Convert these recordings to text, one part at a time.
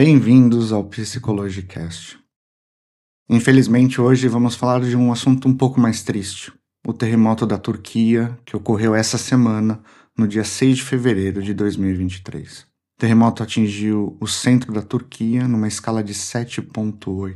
Bem-vindos ao Psicologicast. Infelizmente, hoje vamos falar de um assunto um pouco mais triste: o terremoto da Turquia, que ocorreu essa semana, no dia 6 de fevereiro de 2023. O terremoto atingiu o centro da Turquia numa escala de 7,8.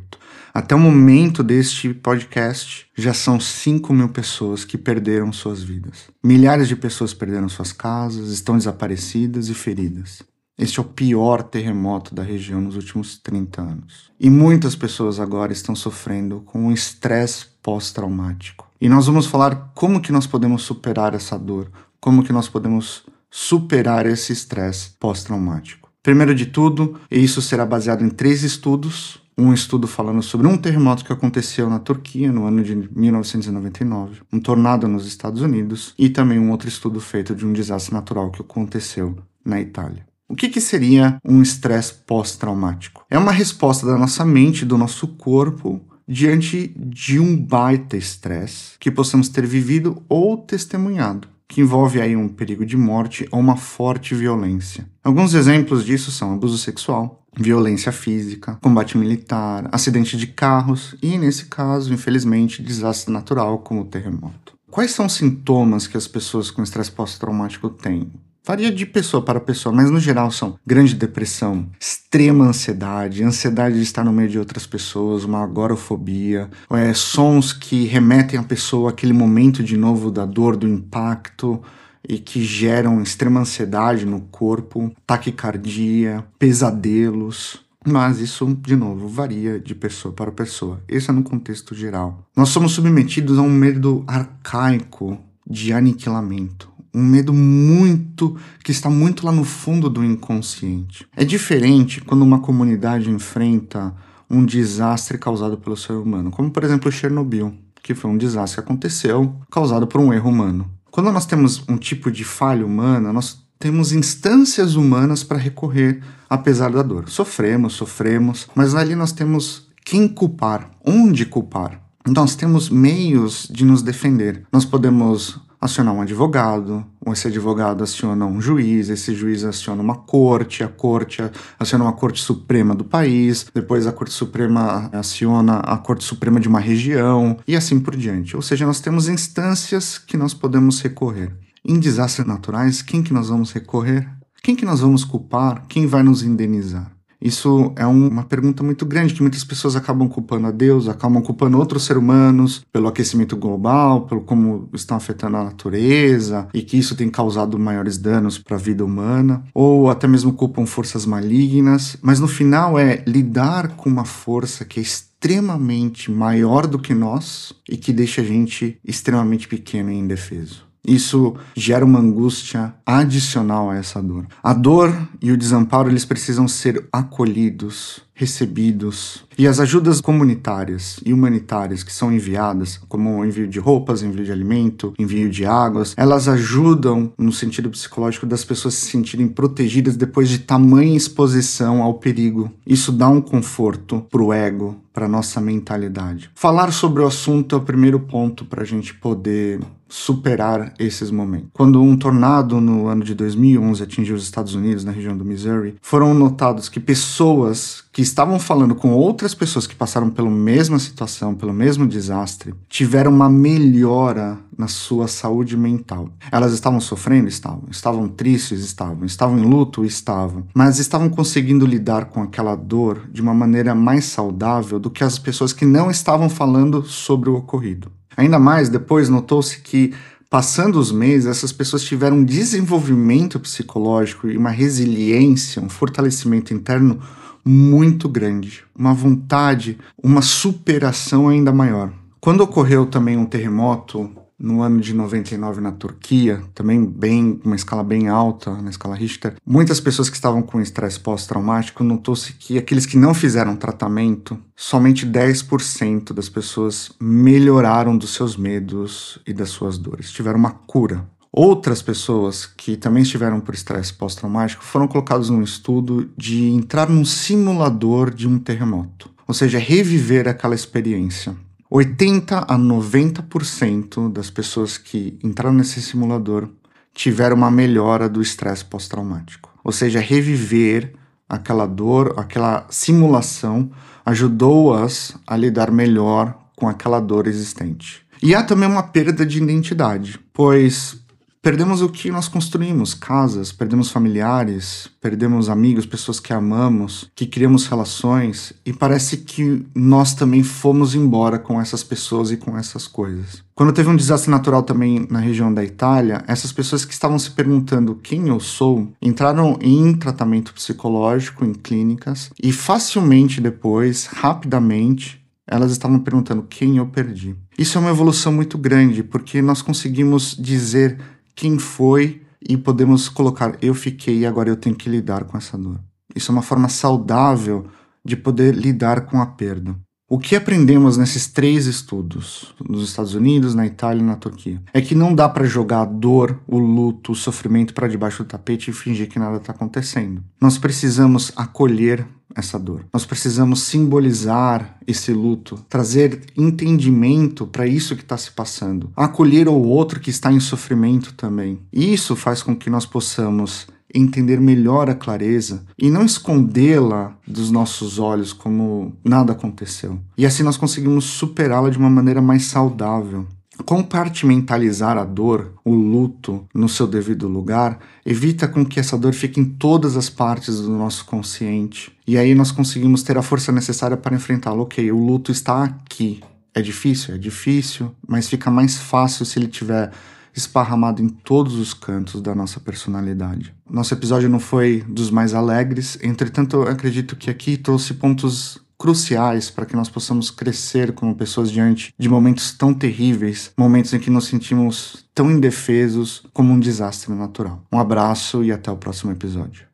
Até o momento deste podcast, já são 5 mil pessoas que perderam suas vidas. Milhares de pessoas perderam suas casas, estão desaparecidas e feridas. Este é o pior terremoto da região nos últimos 30 anos. E muitas pessoas agora estão sofrendo com um estresse pós-traumático. E nós vamos falar como que nós podemos superar essa dor, como que nós podemos superar esse estresse pós-traumático. Primeiro de tudo, isso será baseado em três estudos. Um estudo falando sobre um terremoto que aconteceu na Turquia no ano de 1999, um tornado nos Estados Unidos e também um outro estudo feito de um desastre natural que aconteceu na Itália. O que, que seria um estresse pós-traumático? É uma resposta da nossa mente, do nosso corpo, diante de um baita estresse que possamos ter vivido ou testemunhado, que envolve aí um perigo de morte ou uma forte violência. Alguns exemplos disso são abuso sexual, violência física, combate militar, acidente de carros e, nesse caso, infelizmente, desastre natural como o terremoto. Quais são os sintomas que as pessoas com estresse pós-traumático têm? Varia de pessoa para pessoa, mas no geral são grande depressão, extrema ansiedade, ansiedade de estar no meio de outras pessoas, uma agorafobia, é, sons que remetem a pessoa àquele momento de novo da dor, do impacto e que geram extrema ansiedade no corpo, taquicardia, pesadelos. Mas isso, de novo, varia de pessoa para pessoa. Esse é no contexto geral. Nós somos submetidos a um medo arcaico de aniquilamento um medo muito que está muito lá no fundo do inconsciente. É diferente quando uma comunidade enfrenta um desastre causado pelo ser humano, como por exemplo Chernobyl, que foi um desastre que aconteceu causado por um erro humano. Quando nós temos um tipo de falha humana, nós temos instâncias humanas para recorrer apesar da dor. Sofremos, sofremos, mas ali nós temos quem culpar, onde culpar. Então, nós temos meios de nos defender. Nós podemos acionar um advogado, esse advogado aciona um juiz, esse juiz aciona uma corte, a corte aciona uma corte suprema do país, depois a corte suprema aciona a corte suprema de uma região e assim por diante. Ou seja, nós temos instâncias que nós podemos recorrer. Em desastres naturais, quem que nós vamos recorrer? Quem que nós vamos culpar? Quem vai nos indenizar? Isso é um, uma pergunta muito grande que muitas pessoas acabam culpando a Deus, acabam culpando outros seres humanos pelo aquecimento global, pelo como estão afetando a natureza e que isso tem causado maiores danos para a vida humana, ou até mesmo culpam forças malignas, mas no final é lidar com uma força que é extremamente maior do que nós e que deixa a gente extremamente pequeno e indefeso. Isso gera uma angústia adicional a essa dor. A dor e o desamparo eles precisam ser acolhidos, recebidos. E as ajudas comunitárias e humanitárias que são enviadas, como o envio de roupas, envio de alimento, envio de águas, elas ajudam no sentido psicológico das pessoas se sentirem protegidas depois de tamanha exposição ao perigo. Isso dá um conforto pro ego, para nossa mentalidade. Falar sobre o assunto é o primeiro ponto para a gente poder superar esses momentos. Quando um tornado no ano de 2011 atingiu os Estados Unidos, na região do Missouri, foram notados que pessoas que estavam falando com outras pessoas que passaram pela mesma situação, pelo mesmo desastre, tiveram uma melhora na sua saúde mental. Elas estavam sofrendo? Estavam. Estavam tristes? Estavam. Estavam em luto? Estavam. Mas estavam conseguindo lidar com aquela dor de uma maneira mais saudável do que as pessoas que não estavam falando sobre o ocorrido. Ainda mais, depois notou-se que Passando os meses, essas pessoas tiveram um desenvolvimento psicológico e uma resiliência, um fortalecimento interno muito grande, uma vontade, uma superação ainda maior. Quando ocorreu também um terremoto no ano de 99 na Turquia, também bem uma escala bem alta, na escala Richter, muitas pessoas que estavam com estresse pós-traumático notou-se que aqueles que não fizeram tratamento, somente 10% das pessoas melhoraram dos seus medos e das suas dores, tiveram uma cura. Outras pessoas que também estiveram por estresse pós-traumático foram colocados num estudo de entrar num simulador de um terremoto, ou seja, reviver aquela experiência. 80 a 90% das pessoas que entraram nesse simulador tiveram uma melhora do estresse pós-traumático, ou seja, reviver aquela dor, aquela simulação, ajudou-as a lidar melhor com aquela dor existente. E há também uma perda de identidade, pois perdemos o que nós construímos, casas, perdemos familiares, perdemos amigos, pessoas que amamos, que criamos relações, e parece que nós também fomos embora com essas pessoas e com essas coisas. Quando teve um desastre natural também na região da Itália, essas pessoas que estavam se perguntando quem eu sou entraram em tratamento psicológico em clínicas e facilmente depois, rapidamente, elas estavam perguntando quem eu perdi. Isso é uma evolução muito grande, porque nós conseguimos dizer quem foi e podemos colocar eu fiquei e agora eu tenho que lidar com essa dor. Isso é uma forma saudável de poder lidar com a perda. O que aprendemos nesses três estudos, nos Estados Unidos, na Itália e na Turquia, é que não dá para jogar a dor, o luto, o sofrimento para debaixo do tapete e fingir que nada está acontecendo. Nós precisamos acolher essa dor. Nós precisamos simbolizar esse luto, trazer entendimento para isso que está se passando, acolher o outro que está em sofrimento também. Isso faz com que nós possamos entender melhor a clareza e não escondê-la dos nossos olhos como nada aconteceu. E assim nós conseguimos superá-la de uma maneira mais saudável. Compartimentalizar a dor, o luto, no seu devido lugar, evita com que essa dor fique em todas as partes do nosso consciente. E aí nós conseguimos ter a força necessária para enfrentá-lo. Ok, o luto está aqui. É difícil? É difícil, mas fica mais fácil se ele tiver esparramado em todos os cantos da nossa personalidade. Nosso episódio não foi dos mais alegres, entretanto, eu acredito que aqui trouxe pontos cruciais para que nós possamos crescer como pessoas diante de momentos tão terríveis, momentos em que nos sentimos tão indefesos como um desastre natural. Um abraço e até o próximo episódio.